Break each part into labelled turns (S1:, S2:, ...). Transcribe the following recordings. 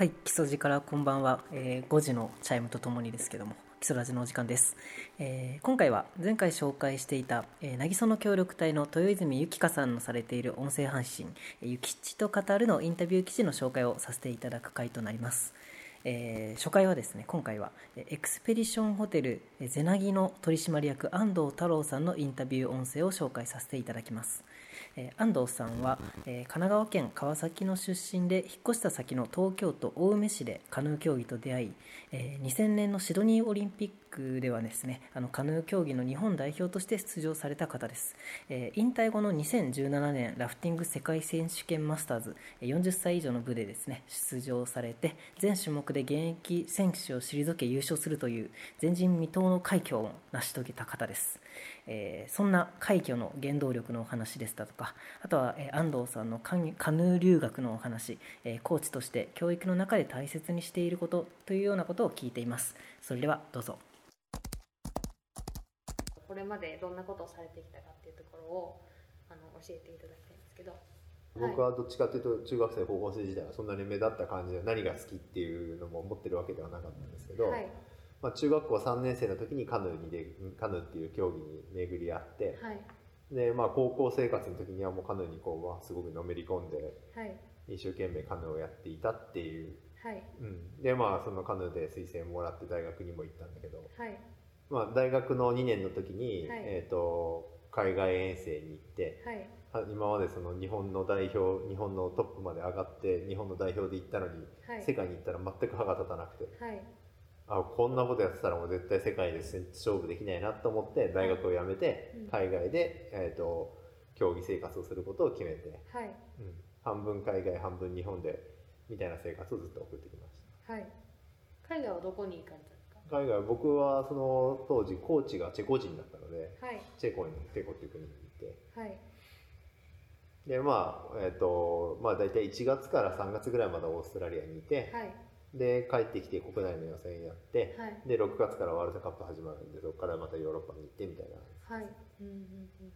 S1: はい、基礎寺からこんばんは、えー5時のチャイムとともにですけども、基礎ラジのお時間です。えー今回は前回紹介していた、えー、なぎその協力隊の豊泉ゆきかさんのされている音声配信、えーゆきちと語るのインタビュー記事の紹介をさせていただく回となります。えー初回はですね今回はエクスペディションホテルえゼナギの取締役安藤太郎さんのインタビュー音声を紹介させていただきます、えー安藤さんは、えー神奈川県川崎の出身で引っ越した先の東京都青梅市でカヌー競技と出会い、えー2000年のシドニーオリンピッククではですねあのカヌー競技の日本代表として出場された方です、えー引退後の2017年ラフティング世界選手権マスターズ40歳以上の部でですね出場されて全種目で現役選手を退け優勝するという前人未到の快挙を成し遂げた方です、えーそんな快挙の原動力のお話ですだとかあとは、え安藤さんのカヌー留学のお話、えコーチとして教育の中で大切にしていることというようなことを聞いています。それではどうぞ。
S2: これまでどんなことをされてきたかっていうところをあの教えていただきたいんですけど。
S3: 僕はどっちかというと中学生高校生時代はそんなに目立った感じで何が好きっていうのも持ってるわけではなかったんですけど、
S2: はい。
S3: まあ、中学校3年生の時にカヌーにでカヌーっていう競技に巡り合って、
S2: はい。
S3: でまあ、高校生活の時にはもうカヌーにこう、まあ、すごくのめり込んで
S2: はい。
S3: 一生懸命カヌーをやっていたっていう、
S2: はい。
S3: うん、でまあそのカヌーで推薦もらって大学にも行ったんだけど、
S2: はい
S3: まあ、大学の2年の時に、
S2: はい。
S3: えー、と海外遠征に行って
S2: はい。
S3: は今までその日本の代表日本のトップまで上がって日本の代表で行ったのに、
S2: はい。
S3: 世界に行ったら全く歯が立たなくて。
S2: はい。
S3: あこんなことやってたらもう絶対世界で勝負できないなと思って大学を辞めて
S2: うん。
S3: 海外で、えー、と競技生活をすることを決めて、
S2: はい。
S3: うん、半分海外半分日本でみたいな生活をずっと送ってきまし
S2: はい。海外はどこに行かれた
S3: 海外僕はその当時コーチがチェコ人だったので
S2: はい。
S3: チェコにチェコっていう国に行って。
S2: はい。
S3: でまあえっ、とまあ大体1月から3月ぐらいまでオーストラリアにいて、
S2: はい。
S3: で帰ってきて国内の予選やって、
S2: はい。
S3: で6月からワールドカップ始まるんでそこからまたヨーロッパに行ってみたいな。
S2: はい。うんうんうん。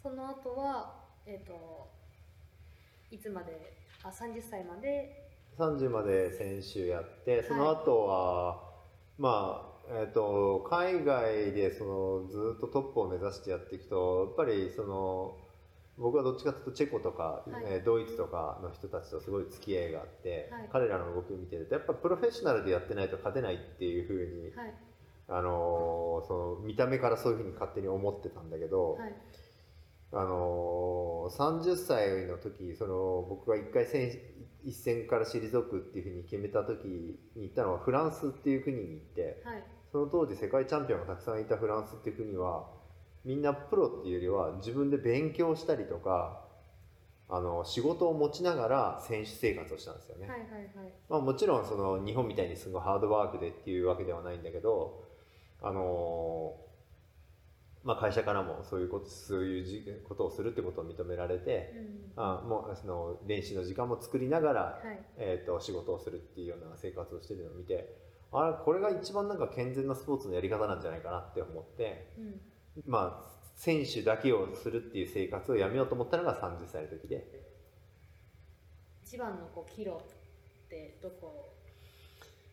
S2: その後はえっ、といつまで？あ30歳まで
S3: ？30まで選手やってその後は、まあえっ、と海外でそのずっとトップを目指してやっていくとやっぱりその僕はどっちかというとチェコとか、
S2: はい。
S3: えードイツとかの人たちとすごい付き合いがあって、
S2: はい。
S3: 彼らの動きを見てるとやっぱプロフェッショナルでやってないと勝てないっていうふうに、
S2: はい。
S3: あのーその見た目からそういうふうに勝手に思ってたんだけど、
S2: はい。
S3: あのー30歳の時その僕が一回戦一戦から退くっていうふうに決めた時に行ったのはフランスっていう国に行って
S2: はい
S3: その当時世界チャンピオンがたくさんいたフランスっていう国はみんなプロっていうよりは自分で勉強したりとかあの仕事を持ちながら選手生活をしたんですよね。
S2: はいはいはい
S3: まあ、もちろんその日本みたいにすごいハードワークでっていうわけではないんだけど、あのーまあ、会社からもそういうことそういうじことをするってことを認められて、
S2: うん。
S3: あもうその練習の時間も作りながら、
S2: はい。
S3: えー、と仕事をするっていうような生活をしてるのを見てあれこれが一番なんか健全なスポーツのやり方なんじゃないかなって思って、
S2: うん。
S3: まあ、選手だけをするっていう生活をやめようと思ったのが30歳の時で。
S2: 一番のこう岐路ってどこ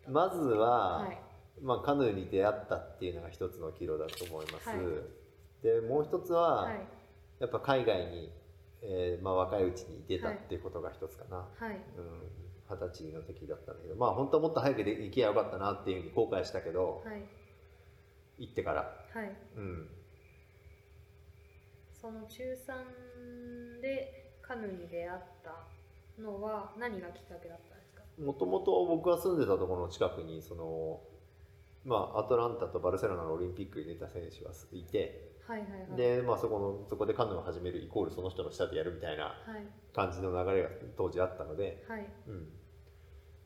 S3: まずは、
S2: はい
S3: まあ、カヌーに出会ったっていうのが一つの岐路だと思います、
S2: はい。
S3: でもう一つは、
S2: はい。
S3: やっぱ海外に、えーまあ、若いうちに出たっていうことが一つかな、
S2: はい。
S3: うん。二十歳の時だったんだけどまあ本当はもっと早くで行けばよかったなっていうふうに後悔したけど、
S2: はい。
S3: 行ってから、
S2: はい。
S3: うん、
S2: その中3でカヌーに出会ったのは何がきっかけだったんですか？
S3: もともと僕が住んでたところの近くにその、まあ、アトランタとバルセロナのオリンピックに出た選手がいて
S2: はいはいはい。
S3: で、まあ、そこのそこでカヌーを始めるイコールその人の下でやるみたいな
S2: はい。
S3: 感じの流れが当時あったので、
S2: はい。
S3: うん、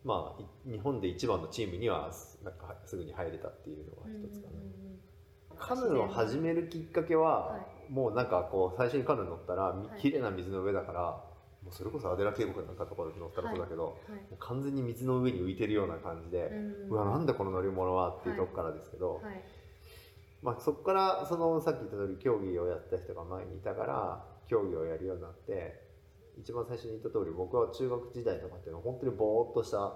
S3: まあい日本で一番のチームにはすなんかすぐに入れたっていうのが一つかな、カヌーを始めるきっかけは、
S2: は
S3: もうなんかこう最初にカヌー乗ったらみ
S2: はい。
S3: 綺麗な水の上だから、もうそれこそアデラ渓谷なんかところで乗ったらそうだけど、も
S2: はい。う
S3: 完全に水の上に浮いてるような感じで、うわなんだこの乗り物はっていうとこからですけど、
S2: はい。
S3: まあ、そこからそのさっき言った通り競技をやった人が前にいたから競技をやるようになって一番最初に言った通り僕は中学時代とかっていうのは本当にぼーっとした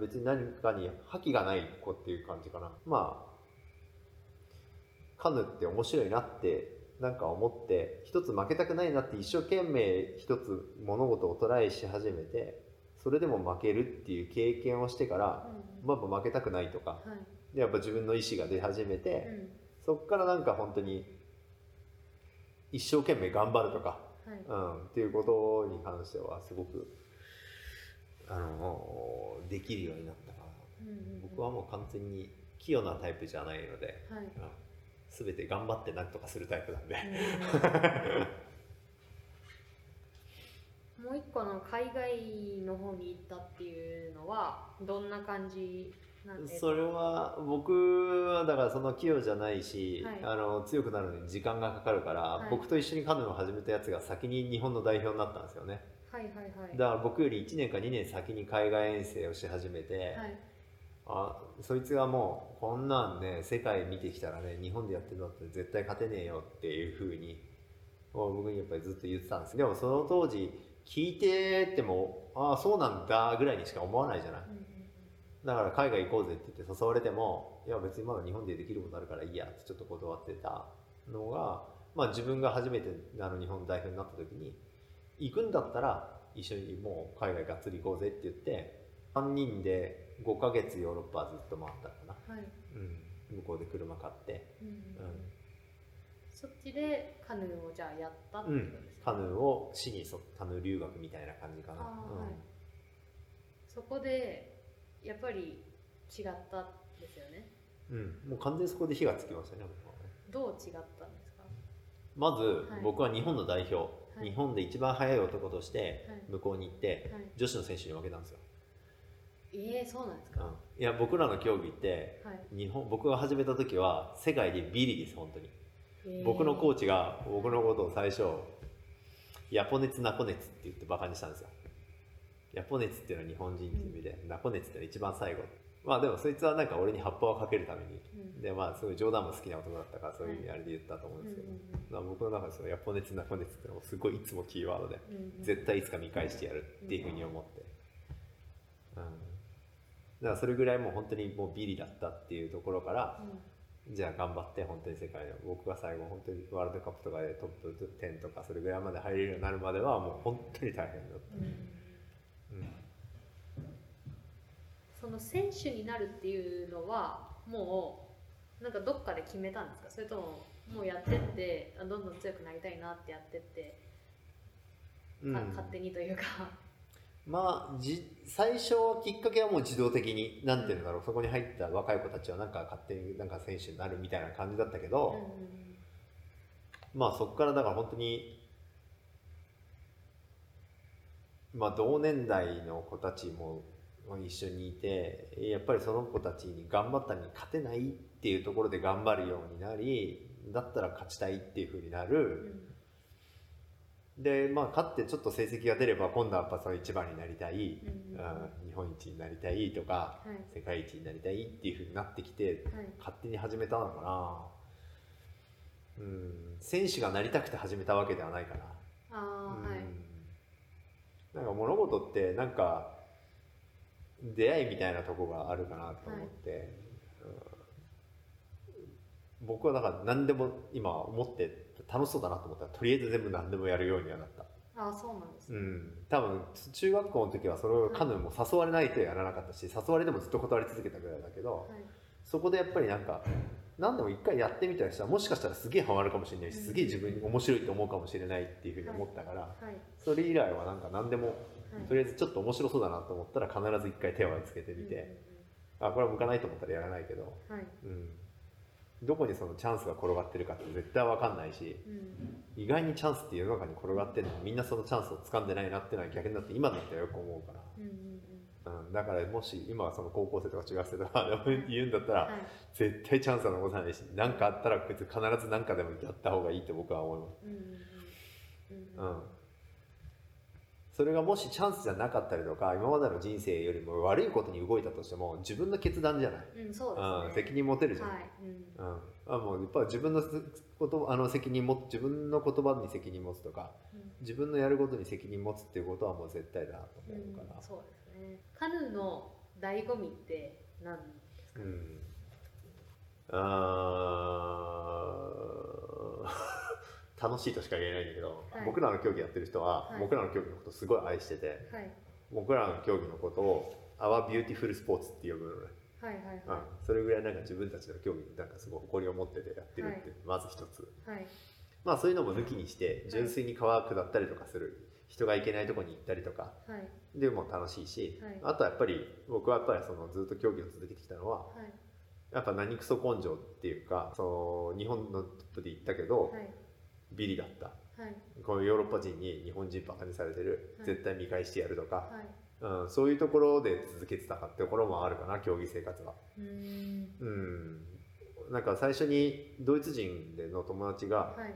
S3: 別に何かに覇気がない子っていう感じかな。まあカヌーって面白いなってなんか思って一つ負けたくないなって一生懸命一つ物事をトライし始めてそれでも負けるっていう経験をしてから、まあ、負けたくないとか
S2: はい。
S3: でやっぱ自分の意思が出始めて、
S2: うん。
S3: そっからなんか本当に一生懸命頑張るとか、
S2: はい。
S3: うん、っていうことに関してはすごくあのできるようになったかな、僕はもう完全に器用なタイプじゃないので、
S2: はい。
S3: うん、全て頑張って何とかするタイプなんで、
S2: もう一個の海外の方に行ったっていうのはどんな感じなんですか？
S3: それは僕はだからその器用じゃないし、
S2: はい。
S3: あの強くなるのに時間がかかるから、
S2: はい。
S3: 僕と一緒にカヌーを始めたやつが先に日本の代表になったんですよね。
S2: はいはいはい。
S3: だから僕より1年か2年先に海外遠征をし始めて、
S2: はい
S3: あそいつがもうこんなんね世界見てきたらね日本でやってるのって絶対勝てねえよっていうふうに僕にやっぱりずっと言ってたんです。でもその当時聞いててもああそうなんだぐらいにしか思わないじゃない。だから海外行こうぜって言って誘われてもいや別にまだ日本でできることあるからいいやってちょっと断ってたのが、まあ、自分が初めてあの日本代表になった時に行くんだったら一緒にもう海外がっつり行こうぜって言って3人で5ヶ月ヨーロッパずっと回ったかな、
S2: はい。
S3: うん、向こうで車買って、
S2: うんうん。
S3: う
S2: そっちでカヌーをじゃあやったって
S3: んうん
S2: ことですね、
S3: カヌーを市にそカヌー留学みたいな感じかな、
S2: はい。そこでやっぱり違ったんですよね？
S3: うん、もう完全にそこで火がつきましたね僕はね。
S2: どう違ったんですか？
S3: まず
S2: はい。
S3: 僕は日本の代表、
S2: い。
S3: 日本で一番速い男として
S2: はい。
S3: 向こうに行って
S2: はい。
S3: 女子の選手に負けたんですよ、
S2: ええそうなんですか、
S3: うん、いや僕らの競技って
S2: はい。
S3: 日本僕が始めた時は世界でビリです本当に、
S2: えー。
S3: 僕のコーチが僕のことを最初ヤポ熱ナコ熱って言ってバカにしたんですよ。ヤポ熱っていうのは日本人っていう意味で、ナコ熱っていうのは一番最後。まあでもそいつはなんか俺に葉っぱをかけるために。
S2: うん。
S3: でまあすごい冗談も好きな男だったからそういう意味あれで言ったと思うんですけど、
S2: うんうん
S3: 僕の中でそのヤポ熱ナコ熱ってのもすごいいつもキーワードで
S2: うんうん。
S3: 絶対いつか見返してやるっていうふうに思って、うん、だからそれぐらいもう本当にもうビリだったっていうところからじゃあ頑張って本当に世界の僕が最後本当にワールドカップとかでトップ10とかそれぐらいまで入れるようになるまではもう本当に大変だった、
S2: うん。うん
S3: うん
S2: その選手になるっていうのはもうなんかどっかで決めたんですか？それとももうやってってあどんどん強くなりたいなってやってって、勝手にというか
S3: まあじ最初きっかけはもう自動的になんていうんだろうそこに入った若い子たちはなんか勝手になんか選手になるみたいな感じだったけど、まあそこからだから本当にまあ同年代の子たちも一緒にいてやっぱりその子たちに頑張ったのに勝てないっていうところで頑張るようになりだったら勝ちたいっていうふうにな
S2: うん。
S3: る、でまあ勝ってちょっと成績が出れば今度はやっぱその一番になりたい、
S2: うんうん
S3: うん。日本一になりたいとか
S2: はい。
S3: 世界一になりたいっていうふうになってきて
S2: はい。
S3: 勝手に始めたのかな。うん選手がなりたくて始めたわけではないかな。
S2: ああはい。
S3: うん。なんか物事ってなんか出会いみたいなとこがあるかなと思って、うん。僕はだから何でも今思って楽しそうだなと思ったらとりあえず全部何でもやるようにはなった、
S2: ああそうなんですね、
S3: うん、多分中学校の時はそれをカヌーも誘われないとやらなかったし誘われてもずっと断り続けたぐらいだけど、
S2: はい。
S3: そこでやっぱりなんか何でも一回やってみたりしたらもしかしたらすげえハマるかもしれないしすげえ自分に面白いと思うかもしれないっていうふうに思ったから、
S2: はい。
S3: それ以来はなんか何でも
S2: はい。
S3: とりあえずちょっと面白そうだなと思ったら必ず一回手をつけてみて、あこれは向かないと思ったらやらないけど、
S2: うんうんはい。
S3: うん、どこにそのチャンスが転がってるかって絶対わかんないし
S2: うん。
S3: 意外にチャンスって世の中に転がってるのにみんなそのチャンスを掴んでないなっていうのは逆になって今だったらよく思うから、
S2: うんうんうん。
S3: うん、だからもし今はその高校生とか中学生とかでも 言うんだったら、
S2: はい。
S3: 絶対チャンスは残さないし何かあったら別に必ず何かでもやった方がいいって僕は思います。
S2: うん、
S3: それがもしチャンスじゃなかったりとか今までの人生よりも悪いことに動いたとしても自分の決断じゃない、
S2: うんそう
S3: うん、
S2: ですね。
S3: 責任持てるじゃん、
S2: はい。うん。
S3: うん、あもうやっぱ自分のことあの責任も自分の言葉に責任持つとか
S2: うん。
S3: 自分のやることに責任持つっていうことはもう絶対だなと
S2: うん
S3: 思うから、
S2: そうですね。カヌーの醍醐味って何ですか、
S3: うん。あー楽しいとしか言えないんだけど、
S2: はい。
S3: 僕らの競技やってる人は、
S2: はい。
S3: 僕らの競技のことすごい愛してて
S2: はい。
S3: 僕らの競技のことを「Our Beautiful Sports」って呼ぶのね、
S2: はいはい
S3: うん。
S2: は、
S3: それぐらいなんか自分たちの競技になんかすごい誇りを持っててやってるって、まず一つ。
S2: いはい。
S3: まあそういうのも抜きにして純粋に川下ったりとかする。人が行けないとこに行ったりとか。
S2: はい。
S3: でも楽しいし、
S2: はい。
S3: あとはやっぱり僕はやっぱりそのずっと競技を続けてきたのは
S2: はい。
S3: やっぱ何クソ根性っていうかその日本のトップで行ったけど、
S2: はい
S3: ビリだった。
S2: はい。
S3: このヨーロッパ人に日本人バカにされてる、
S2: はい。
S3: 絶対見返してやるとか、
S2: はい。
S3: うん、そういうところで続けてたかってところもあるかな競技生活は。
S2: うーん。
S3: うん。なんか最初にドイツ人での友達が、
S2: はい。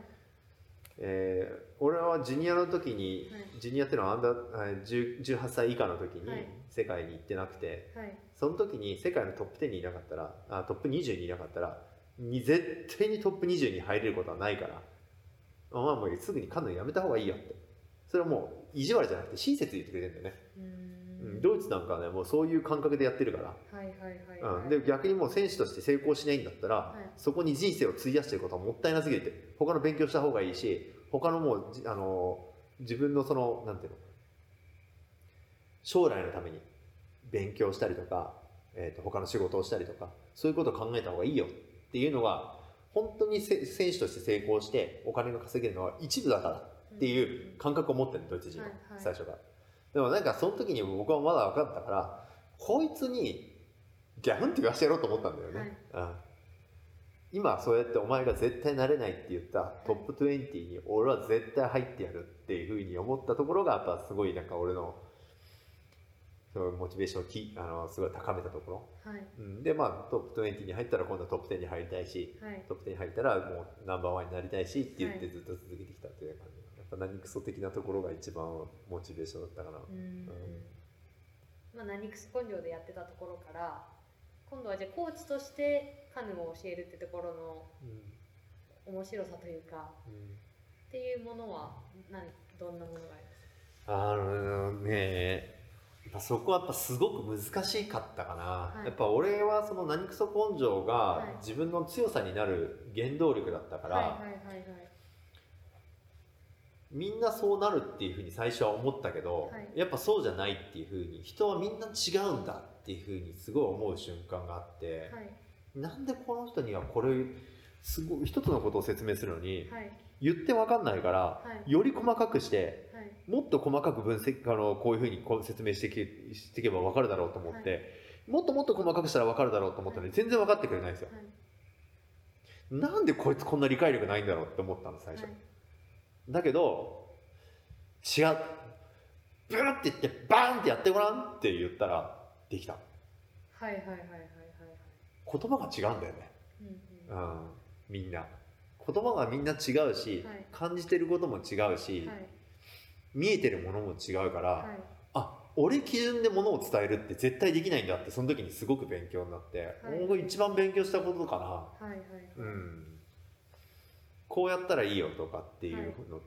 S3: えー俺はジュニアの時に、
S2: はい。
S3: ジュニアっていうのはアンダーはい10 18歳以下の時に
S2: はい。
S3: 世界に行ってなくて、
S2: はい。
S3: その時に世界のトップ10にいなかったらあトップ20にいなかったらに絶対にトップ20に入れることはないからまあもうすぐにカヌーやめた方がいいよって。それはもう意地悪じゃなくて親切に言ってくれてんだよね、
S2: う
S3: ん。ん、ドイツなんかはねもうそういう感覚でやってるから、
S2: はいはいはい
S3: で逆にもう選手として成功しないんだったら、
S2: はい。
S3: そこに人生を費やしてることはもったいなすぎるって他の勉強した方がいいし他のもうじあの自分のそのなんていうの？将来のために勉強したりとか、えー、と他の仕事をしたりとかそういうことを考えた方がいいよっていうのが本当にせ選手として成功してお金が稼げるのは一部だからっていう感覚を持ってるのドイツ人は、
S2: はいはい。
S3: 最初から。でもなんかその時に僕はまだ分かったからこいつにギャフンって言わしてやろうと思ったんだよね、うん。今そうやってお前が絶対なれないって言ったトップ20に俺は絶対入ってやるっていうふうに思ったところがやっぱすごいなんか俺のそのモチベーションをきあのすごい高めたところ、
S2: はい。
S3: うん、でまあトップ20に入ったら今度はトップ10に入りたいし
S2: はい。
S3: トップ10に入ったらもうナンバーワンになりたいしって言って
S2: はい。
S3: ずっと続けてきたっていう感じ、やっぱ何クソ的なところが一番モチベーションだったかな、
S2: うーんまあ何クス根性でやってたところから今度はじゃあコーチとしてカヌーを教えるってところの
S3: うん。
S2: 面白さというか
S3: うん。
S2: っていうものは何どんなものがあります
S3: あのねそこはやっぱすごく難しかったかな、
S2: はい。
S3: やっぱ俺はその何クソ根性が
S2: はい。
S3: 自分の強さになる原動力だったから、みんなそうなるっていうふうに最初は思ったけど、
S2: はい。
S3: やっぱそうじゃないっていうふうに人はみんな違うんだっていうふうにすごい思う瞬間があって、
S2: はい。
S3: なんでこの人にはこれすごい一つのことを説明するのに
S2: はい
S3: 言って分かんないから、
S2: はい。
S3: より細かくして
S2: はい。
S3: もっと細かく分析あのこういうふうにこう説明していけしていけば分かるだろうと思って、
S2: は
S3: もっともっと細かくしたら分かるだろうと思ったのに全然分かってくれないんですよ。
S2: はい。
S3: なんでこいつこんな理解力ないんだろうって思ったの最初。
S2: はい。
S3: だけど違う。ブーって言ってバーンってやってごらんって言ったらできた。
S2: はいはいはいはいはいはい。
S3: 言葉が違うんだよね、
S2: うんうん。
S3: うん、みんな言葉がみんな違うし、
S2: はい。
S3: 感じてることも違うし、
S2: はい。
S3: 見えてるものも違うから、
S2: はい。
S3: あ俺基準でものを伝えるって絶対できないんだってその時にすごく勉強になって、
S2: はい。
S3: 僕一番勉強したことかな、
S2: はいはい。
S3: うん、こうやったらいいよとかっていうの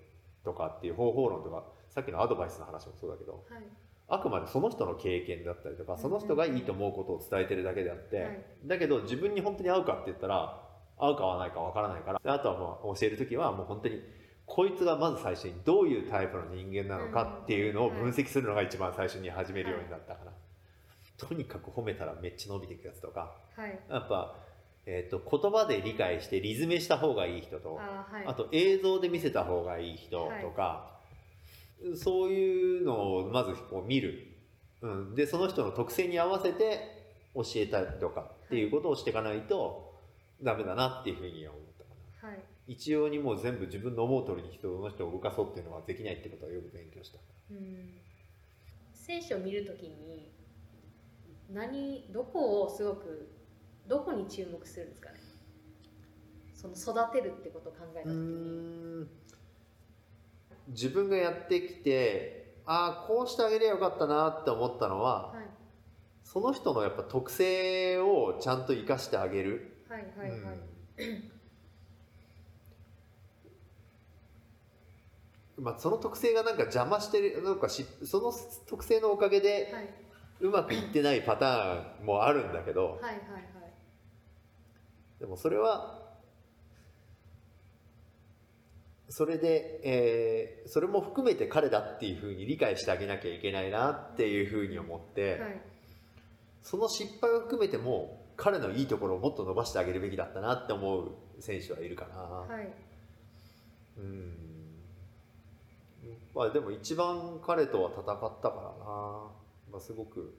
S3: とかっていう方法論とかさっきのアドバイスの話もそうだけど
S2: はい。
S3: あくまでその人の経験だったりとかその人がいいと思うことを伝えてるだけであって、
S2: はい
S3: だけど自分に本当に合うかって言ったら合うか合わないかわからないから。であとはもう教える時はもう本当にこいつがまず最初にどういうタイプの人間なのかっていうのを分析するのが一番最初に始めるようになったから、とにかく褒めたらめっちゃ伸びていくやつとか。
S2: はい。
S3: やっぱ、えー、と言葉で理解してリズメした方がいい人と
S2: あーはい。
S3: あと映像で見せた方がいい人とか、そういうのをまずこう見る、うん、でその人の特性に合わせて教えたりとかっていうことをしていかないとダメだなっていうふうには思ったかな。
S2: はい。
S3: 一様にもう全部自分の思う通りに人の人を動かそうっていうのはできないってことはよく勉強した。
S2: うん。選手を見るときに何どこをすごくどこに注目するんですかね。その育てるってことを考えたときに。
S3: 自分がやってきてああこうしてあげりゃよかったなって思ったのは、
S2: はい。
S3: その人のやっぱ特性をちゃんと生かしてあげる、
S2: はいはいはい、
S3: うん。まあ、その特性がなんか邪魔してるなんかしその特性のおかげで
S2: はい。う
S3: まくいってないパターンもあるんだけど
S2: はいはいはい。
S3: でもそれはそれで、えーそれも含めて彼だっていうふうに理解してあげなきゃいけないなっていうふうに思って、
S2: はい。
S3: その失敗を含めても彼のいいところをもっと伸ばしてあげるべきだったなって思う選手はいるかな。
S2: はい。
S3: うん。まあでも一番彼とは戦ったからな、まあ、すごく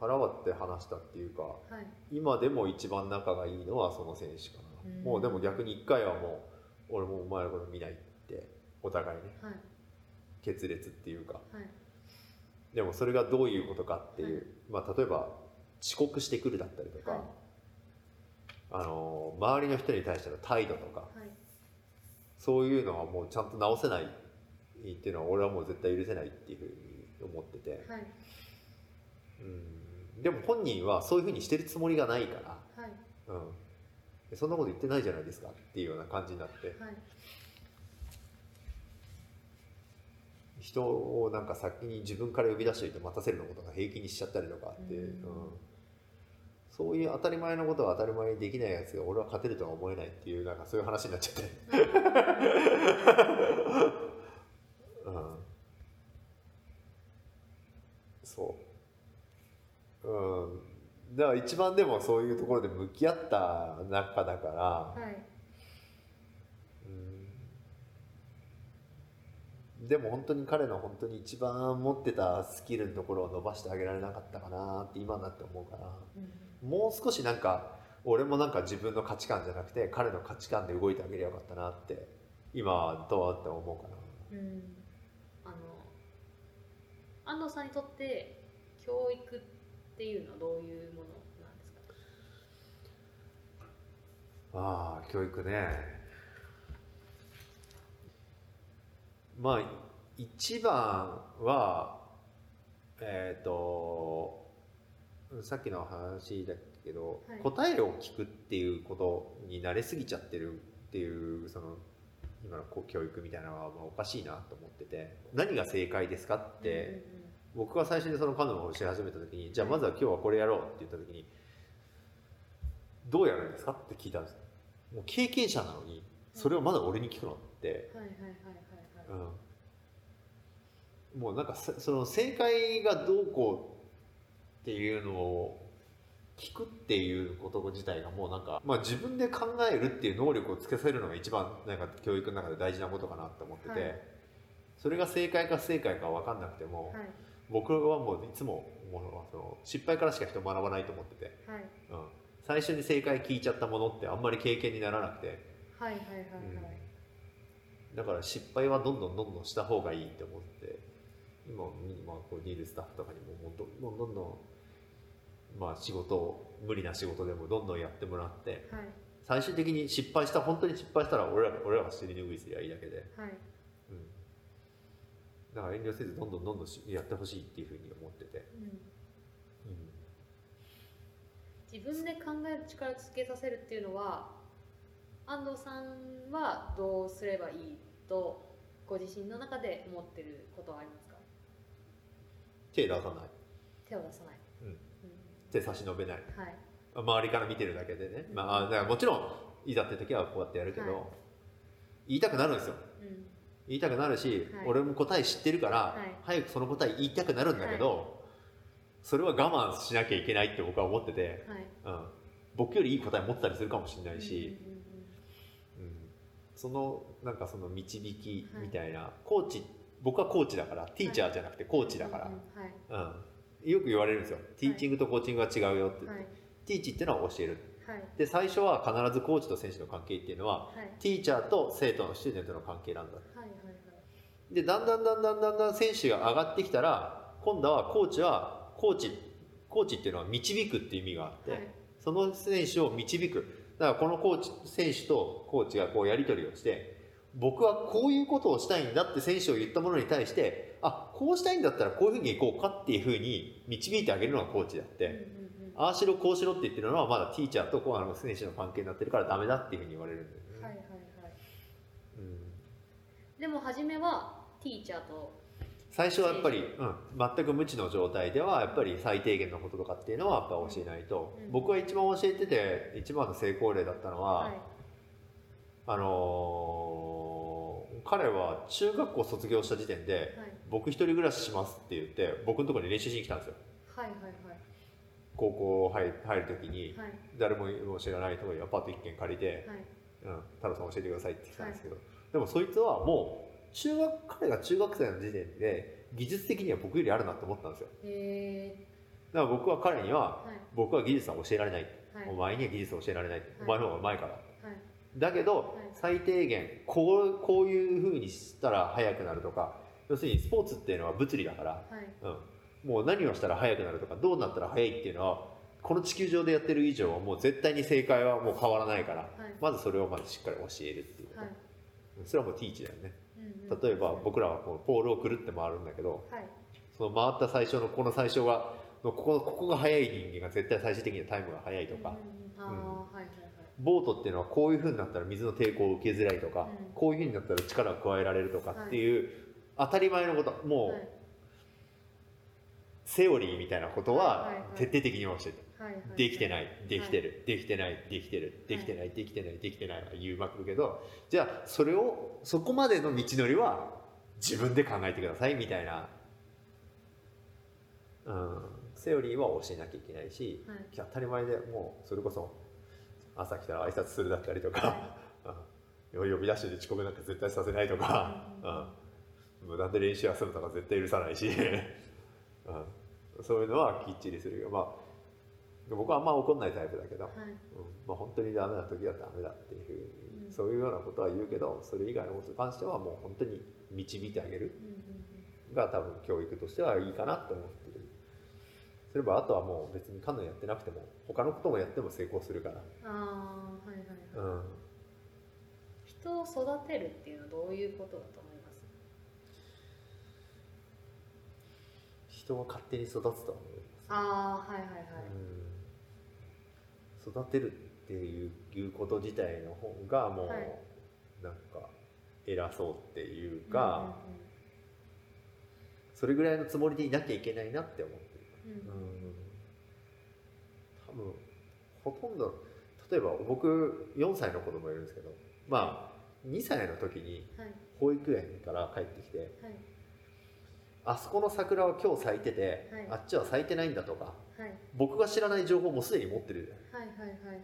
S3: 腹割って話したっていうか
S2: はい。
S3: 今でも一番仲がいいのはその選手かな、
S2: うん。
S3: もうでも逆に一回はもう俺もお前のこと見ないってお互いね
S2: はい。
S3: 決裂っていうか。
S2: はい。
S3: でもそれがどういうことかっていう、まあ、例えば遅刻してくるだったりとか、
S2: はい。
S3: あの周りの人に対しての態度とか
S2: はい。
S3: そういうのはもうちゃんと直せないっていうのは俺はもう絶対許せないっていうふうに思ってて、
S2: はい。
S3: うん、でも本人はそういうふうにしてるつもりがないから、
S2: はい。
S3: うん、そんなこと言ってないじゃないですかっていうような感じになって
S2: はい。
S3: 人をなんか先に自分から呼び出しておいて待たせるのことが平気にしちゃったりとかって、
S2: うん。
S3: うんそういう当たり前のことは当たり前にできないやつが俺は勝てるとは思えないっていうなんかそういう話になっちゃって。うん。そう。うん。だから一番でもそういうところで向き合った中だから、
S2: はい。
S3: うん。でも本当に彼の本当に一番持ってたスキルのところを伸ばしてあげられなかったかなって今になって思うから。
S2: うん
S3: もう少しなんか俺もなんか自分の価値観じゃなくて彼の価値観で動いてあげればよかったなって今どうって思うかな。
S2: うん。あの安藤さんにとって教育っていうのはどういうものなんですか？
S3: ああ教育ね。まあ一番はえっ、とさっきの話だけど、
S2: はい。
S3: 答えを聞くっていうことに慣れすぎちゃってるっていうその今の教育みたいなのはまあおかしいなと思ってて何が正解ですかって、僕が最初にそのカヌーをし始めた時にじゃあまずは今日はこれやろうって言った時にどうやるんですかって聞いたんですよ。もう経験者なのにそれをまだ俺に聞くのって、
S2: うんうんうんはいはいはいはいはい。
S3: うん、もうなんかさその正解がどうこうっていうのを聞くっていうこと自体がもうなんか、まあ、自分で考えるっていう能力をつけさせるのが一番なんか教育の中で大事なことかなと思ってて、
S2: はい。
S3: それが正解か不正解か分かんなくても、
S2: はい。
S3: 僕はもういつも思うのはその失敗からしか人学ばないと思ってて、
S2: はい。
S3: うん、最初に正解聞いちゃったものってあんまり経験にならなくて、
S2: はいはいはいはい。
S3: だから失敗はどんどんどんどんした方がいいって思って今今こうにいるスタッフとかにももうどんどんどんどんまあ仕事を無理な仕事でもどんどんやってもらって
S2: はい。
S3: 最終的に失敗した本当に失敗したら俺ら俺らが尻拭いすりゃいいだけで、
S2: はい。
S3: うん、だから遠慮せずどんどんどんどんしやってほしいっていうふうに思ってて、
S2: うん。
S3: うん。
S2: 自分で考える力をつけさせるっていうのは安藤さんはどうすればいいとご自身の中で思ってることはありますか？
S3: 手出さない。
S2: 手を出さない、
S3: 手差し伸べない。
S2: はい。
S3: 周りから見てるだけでね、まあ、あだからもちろんいざって時はこうやってやるけど、
S2: はい。
S3: 言いたくなるんですよ。
S2: うん。
S3: 言いたくなるし、
S2: はい。
S3: 俺も答え知ってるから、
S2: はい。
S3: 早くその答え言いたくなるんだけど、それは我慢しなきゃいけないって僕は思ってて、
S2: はい。
S3: うん、僕よりいい答え持ってたりするかもしれないし、
S2: うんうん
S3: うんそのなんかその導きみたいな、コーチ僕はコーチだからティーチャーじゃなくてコーチだから、
S2: うん、
S3: よく言われるんですよ。ティーチングとコーチングは違うよって、
S2: はい。
S3: ティーチっていうのは教える。
S2: はい。
S3: で最初は必ずコーチと選手の関係っていうのは
S2: はい。
S3: ティーチャーと生徒のスチューデントの関係なんだでだんだんだんだんだんだん選手が上がってきたら今度はコーチはコーチコーチっていうのは導くっていう意味があって、
S2: はい。
S3: その選手を導く。だからこのコーチ選手とコーチがこうやり取りをして僕はこういうことをしたいんだって選手を言ったものに対してあこうしたいんだったらこういうふうにいこうかっていうふうに導いてあげるのがコーチであって、
S2: うんうんうん。
S3: ああしろこうしろって言ってるのはまだティーチャーとこうあの選手の関係になってるからダメだっていうふうに言われるんだよね、
S2: はいはいはい。
S3: うん。
S2: でも初めはティーチャーと。
S3: 最初はやっぱり、うん、全く無知の状態ではやっぱり最低限のこととかっていうのはやっぱ教えないと、
S2: うん。
S3: 僕が一番教えてて一番の成功例だったのは、
S2: はい。
S3: あのー彼は中学校卒業した時点で
S2: はい。
S3: 僕一人暮らししますって言って僕のところに練習しに来たんですよ。
S2: はいはい
S3: 高校入入る時に
S2: はい。はい
S3: 誰も知らないところにアパート一軒借りて
S2: はい「
S3: うん、太郎さん教えてください」って来たんですけど、でもそいつはもう中学彼が中学生の時点で技術的には僕よりあるなと思ったんですよ。
S2: へ
S3: だから僕は彼には僕は技術は教えられない、
S2: はい。
S3: お前には技術を教えられない、
S2: い。
S3: お前の方がうまいから。
S2: はい
S3: だけど、
S2: い。
S3: 最低限こうこういうふうにしたら速くなるとか要するにスポーツっていうのは物理だから、
S2: はい。
S3: うん、もう何をしたら速くなるとかどうなったら速いっていうのはこの地球上でやってる以上もう絶対に正解はもう変わらないから、
S2: はい。
S3: まずそれをまずしっかり教えるっていうこと、
S2: はい。
S3: それはもうティーチだよね。
S2: うんうん。
S3: 例えば僕らはこうポールをくるって回るんだけど
S2: はい。
S3: その回った最初のこの最初がここここが速い人間が絶対最終的にはタイムが速いとか、
S2: うんうん
S3: ボートっていうのはこういう風になったら水の抵抗を受けづらいとか、
S2: うん。
S3: こういう風になったら力を加えられるとかっていう、当たり前のこと。もう、
S2: はい
S3: セオリーみたいなこと
S2: は
S3: 徹底的に教えて、
S2: はいはい
S3: できてないできてる、できてないできてる。できてないできてないできてないは言うまくるけどじゃあそれをそこまでの道のりは自分で考えてくださいみたいな、うん、セオリーは教えなきゃいけないし、
S2: はい。
S3: 当たり前でもうそれこそ朝来たら挨拶するだったりとか、うん、呼び出してで遅刻なんか絶対させないとか、うん、無断で練習休むとか絶対許さないし、うん、そういうのはきっちりするよ、まあ、僕はあんま怒んないタイプだけど、
S2: はい。
S3: うん。まあ、本当にダメな時はダメだっていうふうに、
S2: うん。
S3: そういうようなことは言うけどそれ以外のことに関してはもう本当に導いてあげるが多分教育としてはいいかなと思ってるすればあとはもう別にカヌーやってなくても他のこともやっても成功するから、
S2: ああはいはいはい。
S3: うん、
S2: 人を育てるっていうのはどういうことだと思います？
S3: 人は勝手に育つとは思います。
S2: ああはいはいはい。
S3: うん。育てるっていういうこと自体の方がもう、
S2: はい。
S3: なんか偉そうっていうか、
S2: うんうん
S3: それぐらいのつもりでいなきゃいけないなって思って多分ほとんど例えば僕4歳の子供いるんですけどまあ2歳の時に
S2: はい。
S3: 保育園から帰ってきて
S2: はい。
S3: あそこの桜は今日咲いてて、
S2: はい。
S3: あっちは咲いてないんだとか
S2: はい。
S3: 僕が知らない情報もすでに持ってる。じゃない
S2: はいはいはい。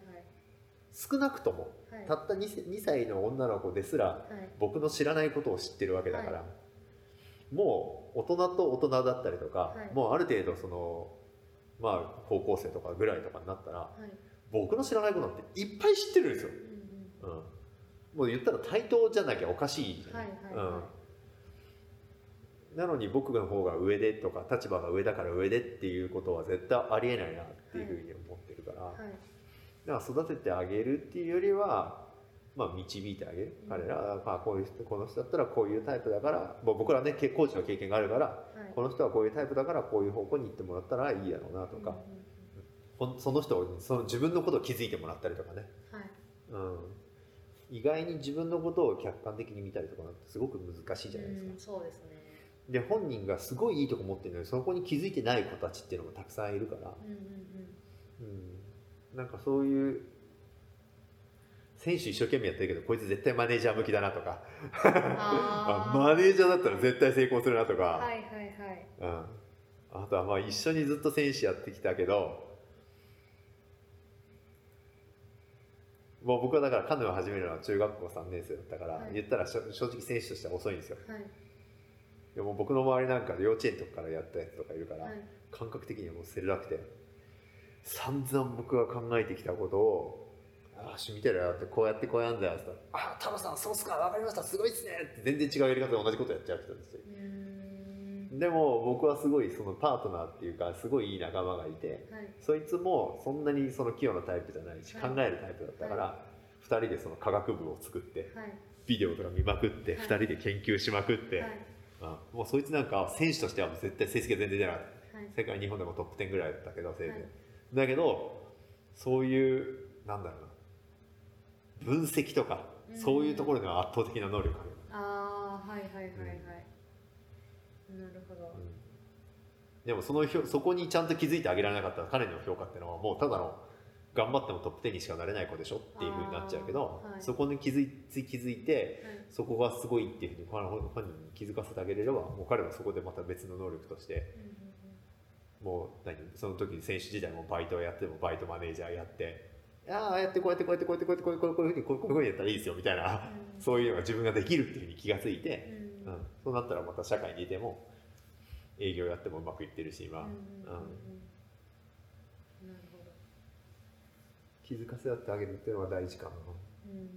S3: 少なくとも
S2: はい。
S3: たった 2, 2歳の女の子ですら
S2: はい。
S3: 僕の知らないことを知ってるわけだから、
S2: は
S3: もう大人と大人だったりとか、
S2: はい。
S3: もうある程度そのまあ高校生とかぐらいとかになったら
S2: はい。
S3: 僕の知らないことなんていっぱい知ってるんですよ、
S2: うんうん
S3: うん、もう言ったら対等じゃなきゃおかしいじゃない、
S2: はいはいはい。
S3: うん、なのに僕の方が上でとか立場が上だから上でっていうことは絶対ありえないなっていうふうに思ってるから、
S2: はい。
S3: だから育ててあげるっていうよりは、まあ、導いてあげる、
S2: うん
S3: 彼らは、まあ、こういう人この人だったらこういうタイプだからもう僕らねけコーチの経験があるから
S2: はい。
S3: この人はこういうタイプだからこういう方向に行ってもらったらいいやろうなとか、
S2: うん
S3: その人にその自分のことを気づいてもらったりとかね、
S2: うんはい。
S3: うん、意外に自分のことを客観的に見たりとかなんてすごく難しいじゃないですか。
S2: うん、そうですね。
S3: で本人がすごいいいとこ持ってるのにそこに気づいてない子たちっていうのもたくさんいるから、
S2: うんうん。
S3: うん、なんかそういう選手一生懸命やってるけどこいつ絶対マネージャー向きだなとか。マネージャーだったら絶対成功するなとか、
S2: はいはいはい。
S3: うん、あとはまあ一緒にずっと選手やってきたけどもう僕はだからカヌーを始めるのは中学校3年生だったから、
S2: はい。
S3: 言ったら正直選手としては遅いんですよ。
S2: はい。
S3: でも僕の周りなんかで幼稚園とかからやったやつとかいるから、
S2: はい。
S3: 感覚的にはもう捨てなくて散々僕が考えてきたことを「ああし見てるよ」ってこうやってこうやんだよって。言ったら「ああ太郎さんそうっすか。分かりました。すごいっすね」って全然違うやり方で同じことやっちゃう人ですよ。でも僕はすごいそのパートナーっていうかすごいいい仲間がいて
S2: はい。
S3: そいつもそんなにその器用なタイプじゃないし、
S2: はい。
S3: 考えるタイプだったから、二人でその科学部を作って、
S2: はい。
S3: ビデオとか見まくって、
S2: はい。
S3: 2人で研究しまくって、
S2: はい。
S3: あもうそいつなんか選手としては絶対成績が全然出なかった
S2: はい。
S3: 世界日本でもトップ10ぐらいだったけどせいぜい、
S2: はい。
S3: だけどそういうなんだろうな分析とか、
S2: うん。
S3: そういうところには圧倒的な能力ある、
S2: ああはいはいはいはい、なるほど、
S3: うん。でもそのひょそこにちゃんと気づいてあげられなかった彼の評価っていうのはもうただの頑張ってもトップ10にしかなれない子でしょっていうふうになっちゃうけど、
S2: はい。
S3: そこに気づい気づいて
S2: はい
S3: そこがすごいっていうふうに本本人に気づかせてあげれればもう彼はそこでまた別の能力として
S2: うんうん
S3: もう何その時選手時代もバイトをやってもバイトマネージャーやってああやってこうやってこうやってこうやってこうやってこうこうこういうふうにこうこういうふうにやったらいいですよみたいな
S2: うん。
S3: そういうのが自分ができるっていうふうに気がついて、
S2: うん。
S3: うん、そうなったらまた社会にいても営業やってもうまくいってるし今、
S2: うん
S3: 気づかせ合ってあげるっていうのは大事かな、
S2: うん。
S3: うん、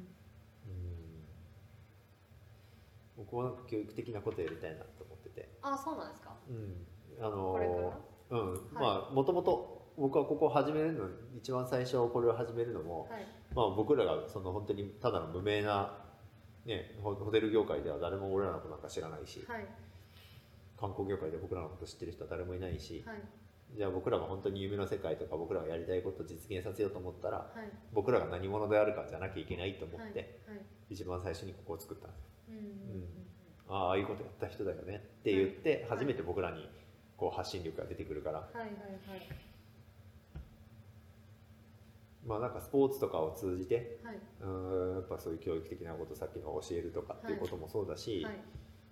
S3: 僕はなんか教育的なことやりたいなと思ってて、
S2: あそうなんですか？
S3: うん、あのうん、まあもともと僕はここを始めるの一番最初これを始めるのも、
S2: はい。
S3: まあ、僕らがその本当にただの無名な、ね、ホホテル業界では誰も俺らのことなんか知らないし
S2: はい。
S3: 観光業界で僕らのこと知ってる人は誰もいないし、
S2: はい。
S3: じゃあ僕らが本当に夢の世界とか僕らがやりたいことを実現させようと思ったら
S2: はい。
S3: 僕らが何者であるかじゃなきゃいけないと思って、一番最初にここを作った。んですよ
S2: うんうん。うん。
S3: ああああいうことやった人だよねって言って
S2: はい。
S3: 初めて僕らにこう発信力が出てくるから、
S2: はいはいはい
S3: まあなんかスポーツとかを通じて
S2: はい、
S3: うーんやっぱそういう教育的なことさっきの教えるとかっていうこともそうだし、
S2: はい。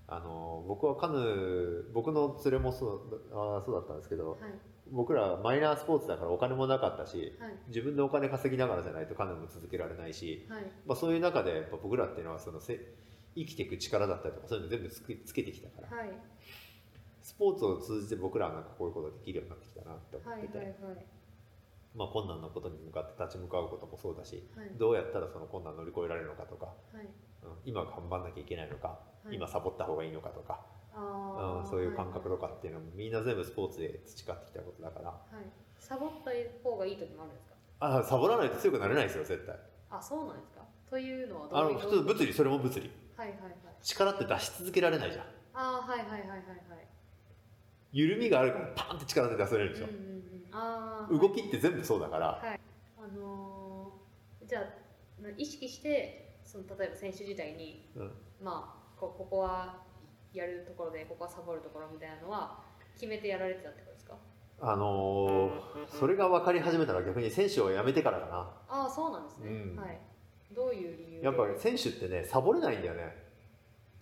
S3: あの僕はカヌー僕の連れもそうあーそうだったんですけど
S2: はい。
S3: 僕らマイナースポーツだからお金もなかったし
S2: はい。
S3: 自分でお金稼ぎながらじゃないとカヌーも続けられないし、
S2: はい。
S3: まあ、そういう中でやっぱ僕らっていうのはそのせ生きていく力だったりとかそういうの全部つけつけてきたから
S2: はい。
S3: スポーツを通じて僕らはなんかこういうことができるようになってきたなって思
S2: はい
S3: ってて、
S2: はいはい
S3: まあ、困難なことに向かって立ち向かうこともそうだし
S2: はい。
S3: どうやったらその困難を乗り越えられるのかとか、
S2: はい。
S3: うん、今頑張んなきゃいけないのか、
S2: はい。
S3: 今サボった方がいいのかとか、うん、そういう感覚とかっていうのもみんな全部スポーツで培ってきたことだから。
S2: サボった方がいい時もあるんですか？
S3: あサボらないと強くなれないですよ絶対。
S2: あそうなんですか？というのはど
S3: あ
S2: ういう
S3: の普通物理それも物理。
S2: はいはいはい。
S3: 力って出し続けられないじゃん。
S2: あーはいはいはいはいはい。
S3: 緩みがあるからパンって力で出せれるでしょ
S2: うん、うん
S3: 動きって全部そうだから、
S2: はい。あのーじゃあ意識してその例えば選手時代に
S3: うん。
S2: まあこここはやるところでここはサボるところみたいなのは決めてやられてたってことですか？
S3: あのーそれが分かり始めたら逆に選手を辞めてからかな。
S2: ああそうなんですね、
S3: うん。
S2: はい。どういう理由で？
S3: やっぱり選手ってねサボれないんだよね、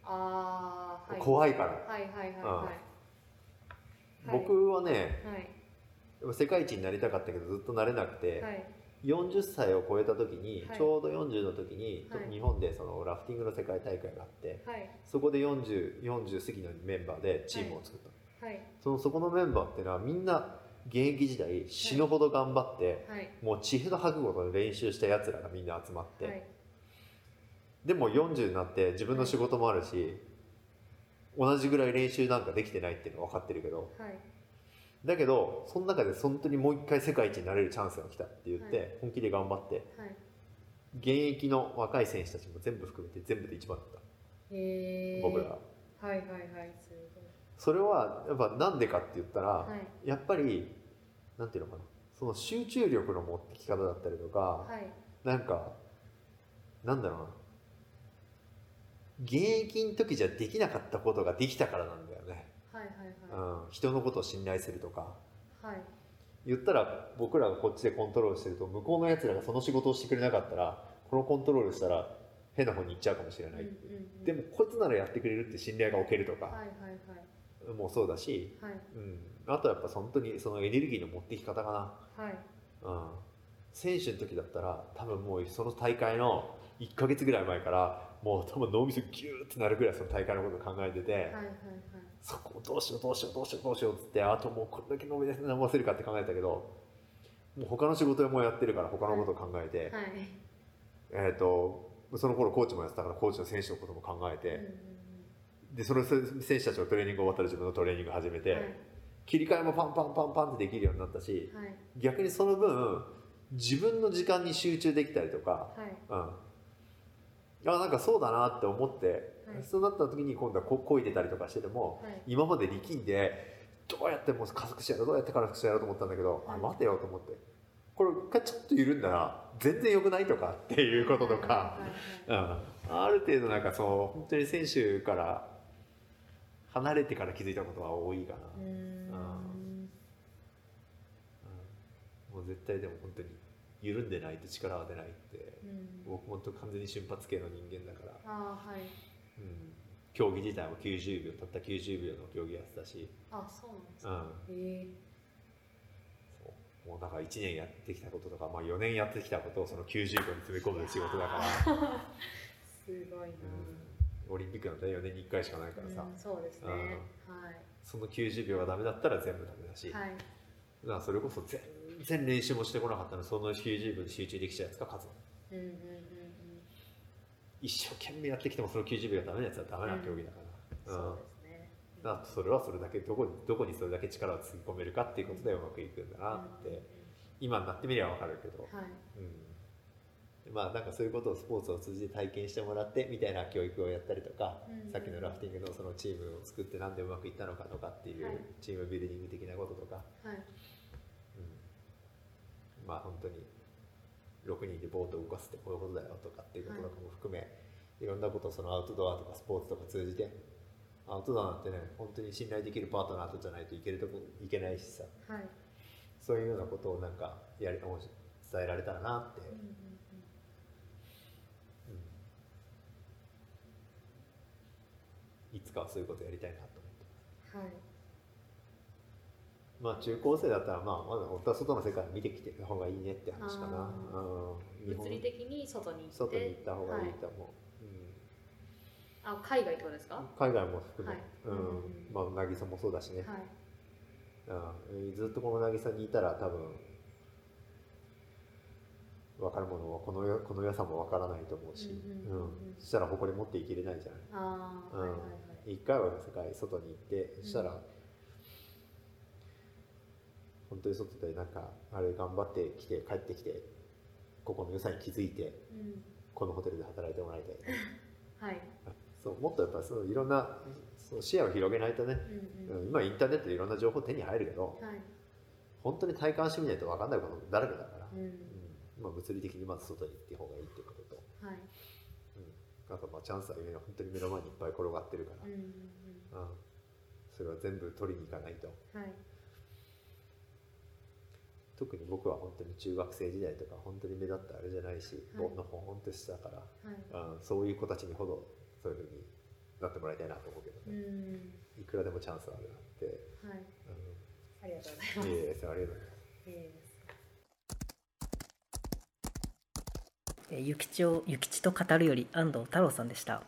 S2: ああ、はい、
S3: 怖いから、
S2: はいはいはいはい、はい。
S3: 僕はね
S2: はい
S3: 世界一になりたかったけどずっとなれなくて、
S2: はい。
S3: 40歳を超えた時に、
S2: はい。
S3: ちょうど40の時に、
S2: はい。
S3: 日本でそのラフティングの世界大会があって
S2: はい。
S3: そこで 40, 40過ぎのメンバーでチームを作った、
S2: はい。
S3: そのそこのメンバーっていうのはみんな現役時代死ぬほど頑張って、
S2: はい。
S3: もう血の吐くことで練習したやつらがみんな集まって、
S2: はい。
S3: でも40になって自分の仕事もあるし、同じぐらい練習なんかできてないっていうのは分かってるけど
S2: はい
S3: だけどその中で本当にもう一回世界一になれるチャンスが来たって言って、
S2: はい。
S3: 本気で頑張って
S2: はい。
S3: 現役の若い選手たちも全部含めて全部で一番だった。僕ら。
S2: はいはいはいすご
S3: それはやっぱなんでかって言ったら、
S2: いはい。
S3: やっぱりなんていうのかな。その集中力の持ってき方だったりとか、
S2: はい。
S3: なんかなんだろうな。現役の時じゃできなかったことができたからなんだよね、
S2: はいはい
S3: うん。
S2: は、
S3: 人のことを信頼するとか。
S2: いはい。
S3: 言ったら僕らがこっちでコントロールしてると向こうのやつらがその仕事をしてくれなかったらこのコントロールしたら変な方に行っちゃうかもしれない、
S2: うんうんうん。
S3: でもこいつならやってくれるって信頼が置けるとか。
S2: はいはいはい。
S3: もそうだし、
S2: はい。
S3: うん、あとはやっぱ本当にそのエネルギーの持ってき方かな、
S2: はい。
S3: うん、選手の時だったら多分もうその大会の1ヶ月ぐらい前からもう多分脳みそギューってなるぐらいその大会のことを考えてて、
S2: はいはいはい
S3: そこをどうしようどうしようどうしようどうしようっつってあともうこれだけ伸び伸ばせるかって考えたけどもう他の仕事もやってるから他のことを考えて、
S2: はい。
S3: えー、とその頃コーチもやってたからコーチの選手のことも考えて、
S2: うんうん
S3: でその選手たちのトレーニング終わったら自分のトレーニング始めて、
S2: うんはい。
S3: 切り替えもパンパンパンパンってできるようになったし
S2: はい。
S3: 逆にその分自分の時間に集中できたりとか、
S2: はい。
S3: うん、あなんかそうだなって思って、
S2: はい。
S3: そうなった時に今度はここいでたりとかしてても、
S2: はい。
S3: 今まで力んでどうやってもう加速してやろうどうやって加速してやろうと思ったんだけど、
S2: はい。
S3: あ待てよと思って。これ一回ちょっと緩んだら全然良くないとかっていうこととか、うん、ある程度なんかそう本当に選手から離れてから気づいたことは多いかな、
S2: うーん。
S3: うん。もう絶対でも本当に緩んでないと力は出ないって
S2: うん。
S3: 僕本当完全に瞬発系の人間だから、
S2: あーはい。
S3: うん、競技自体も90秒たった90秒の競技やってたし、
S2: あそうなんです
S3: うん。
S2: え
S3: そう。もうなんか1年やってきたこととか、まあ、4年やってきたことをその90秒に詰め込む仕事だから、
S2: すごいな、
S3: うん。オリンピックなんて4年に1回しかないからさ、
S2: うんそうですね、
S3: うん。
S2: はい。
S3: その90秒がダメだったら全部ダメだし、
S2: はい。
S3: だからそれこそ全然練習もしてこなかったの。にその90秒に集中できちゃうやつが勝つ。の
S2: うんうんうん
S3: 一生懸命やってきてもその90秒がダメなやつはダメな競技だから、
S2: うん。
S3: うん。
S2: そうですね。
S3: それはそれだけどこにどこにそれだけ力をつぎ込めるかっていうことでうまくいくんだなって、
S2: うんうん
S3: 今になってみれば分かるけど、
S2: うんはい。
S3: うん、まあなんかそういうことをスポーツを通じて体験してもらってみたいな教育をやったりとか、
S2: うん
S3: さっきのラフティングのそのチームを作ってなんでうまくいったのかとかっていう
S2: はい。
S3: チームビルディング的なこととか、
S2: はい。
S3: うん、まあ本当に6人でボートを動かすってこういうことだよとかっていうこととかも含め、い、ろんなことをそのアウトドアとかスポーツとか通じてアウトドアなんてね本当に信頼できるパートナーとじゃないといけるとこいけないしさ。
S2: はい。
S3: そういうようなことをなんかやり伝えられたらなって、
S2: うんうん
S3: いつかはそういうことやりたいなと思って
S2: はい
S3: まあ中高生だったらまあまだ本当は外の世界を見てきてた方がいいねって話かな。
S2: 物理的に外に行って。
S3: 外に行った方がいいと思う、うん。
S2: あ海外ってことですか？は
S3: 海外も含め、
S2: はい。
S3: うん。まあ渚もそうだしね、
S2: い。
S3: うん、ずっとこの渚にいたら多分分かるものはこのよこの良さも分からないと思うし、
S2: うんうんうんうん。
S3: そしたら誇り持っていけれないじゃない
S2: ああ、
S3: うん
S2: はいはい。はい
S3: 一回は世界外に行ってそしたら、
S2: うん
S3: 本当に外でなんかあれ頑張ってきて帰ってきてここの良さに気づいて
S2: うん。
S3: このホテルで働いてもらいたい、ね、
S2: はい。
S3: そうもっとやっぱそういろんなその視野を広げないとね、
S2: うんうん
S3: うん。今インターネットでいろんな情報手に入るけど
S2: はい。
S3: 本当に体感してみないと分かんないことだらけだから、
S2: うん。
S3: うんまあ、物理的にまず外に行って方がいいっていうことと、
S2: はい。
S3: うん、あとまあチャンスは今本当に目の前にいっぱい転がってるから、
S2: うんうん
S3: うん。それは全部取りに行かないと。
S2: うんはい
S3: 特に僕は本当に中学生時代とか本当に目立ったあれじゃないし、
S2: はい。
S3: のほほんとしたから、
S2: はい。
S3: うん、そういう子たちにほどそういうふうになってもらいたいなと思うけど
S2: う
S3: ね、
S2: ん。
S3: いくらでもチャンスはあるなって、
S2: はい。
S3: うん。
S2: ありがとうございます。
S3: いえいえありがとうございます。
S1: 諭吉を諭吉と語るより安藤太郎さんでした、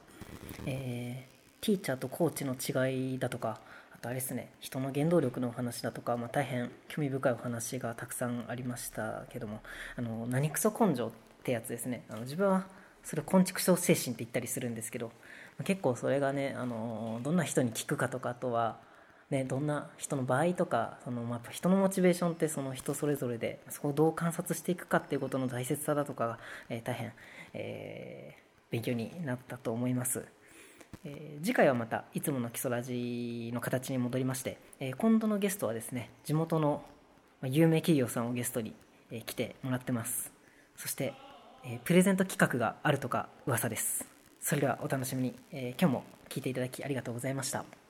S1: えーティーチャーとコーチの違いだとかあとあれですね人の原動力のお話だとか、まあ、大変興味深いお話がたくさんありましたけどもあの何クソ根性ってやつですね。あの自分はそれを昆虫症精神って言ったりするんですけど結構それがねあのどんな人に聞くかとかあとはね、どんな人の場合とかその、まあ、人のモチベーションってその人それぞれでそこをどう観察していくかっていうことの大切さだとかが、えー大変、えー勉強になったと思います、えー次回はまたいつもの基礎ラジの形に戻りまして、えー今度のゲストはですね地元の有名企業さんをゲストに、えー来てもらってます。そして、えープレゼント企画があるとか噂です。それではお楽しみに、えー今日も聞いていただきありがとうございました。